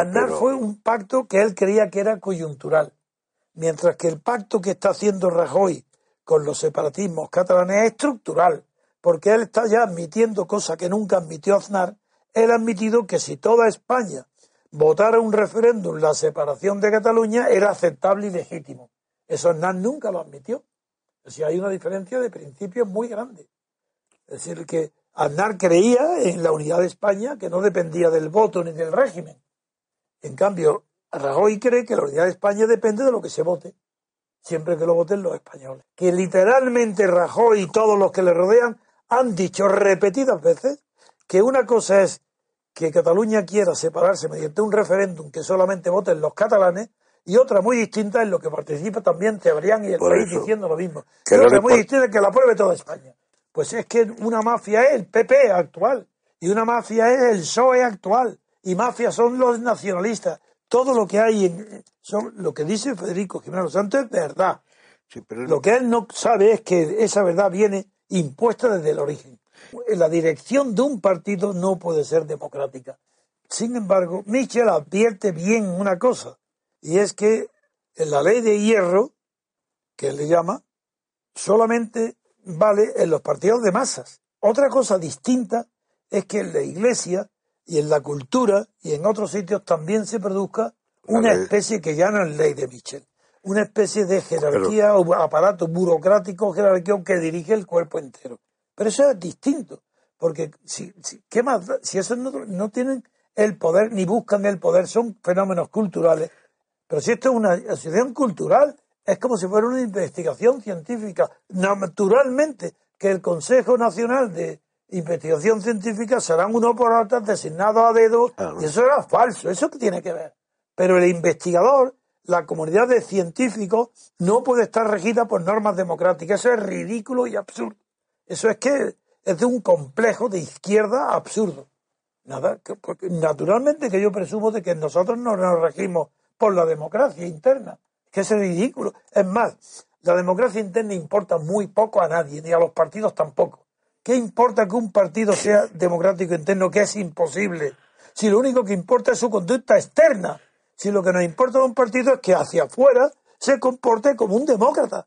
Aznar fue un pacto que él creía que era coyuntural, mientras que el pacto que está haciendo Rajoy con los separatismos catalanes es estructural, porque él está ya admitiendo cosas que nunca admitió Aznar. Él ha admitido que si toda España votara un referéndum la separación de Cataluña era aceptable y legítimo. Eso Aznar nunca lo admitió. Es decir, hay una diferencia de principios muy grande. Es decir, que Aznar creía en la unidad de España que no dependía del voto ni del régimen. En cambio, Rajoy cree que la unidad de España depende de lo que se vote, siempre que lo voten los españoles. Que literalmente Rajoy y todos los que le rodean han dicho repetidas veces que una cosa es que Cataluña quiera separarse mediante un referéndum que solamente voten los catalanes y otra muy distinta en lo que participa también Cebrián y el Por país eso. diciendo lo mismo. Que y no otra muy distinta es que la apruebe toda España. Pues es que una mafia es el PP actual y una mafia es el PSOE actual y mafias son los nacionalistas. Todo lo que hay en son, lo que dice Federico Jiménez Santos es verdad. Sí, pero Lo que él no sabe es que esa verdad viene impuesta desde el origen. La dirección de un partido no puede ser democrática. Sin embargo, Michel advierte bien una cosa, y es que en la ley de hierro, que él le llama, solamente vale en los partidos de masas. Otra cosa distinta es que en la iglesia y en la cultura y en otros sitios también se produzca una especie que ya no es ley de Michel, una especie de jerarquía o aparato burocrático jerárquico que dirige el cuerpo entero. Pero eso es distinto, porque si, si, ¿qué más si esos no, no tienen el poder ni buscan el poder, son fenómenos culturales. Pero si esto es una asociación cultural, es como si fuera una investigación científica. Naturalmente que el Consejo Nacional de Investigación Científica serán unos por designados a dedo, y eso era falso, ¿eso qué tiene que ver? Pero el investigador, la comunidad de científicos, no puede estar regida por normas democráticas. Eso es ridículo y absurdo. Eso es que es de un complejo de izquierda absurdo. Nada, que- porque naturalmente que yo presumo de que nosotros no nos regimos por la democracia interna, que es ridículo. Es más, la democracia interna importa muy poco a nadie, ni a los partidos tampoco. ¿Qué importa que un partido sea democrático interno, que es imposible? Si lo único que importa es su conducta externa. Si lo que nos importa de un partido es que hacia afuera se comporte como un demócrata.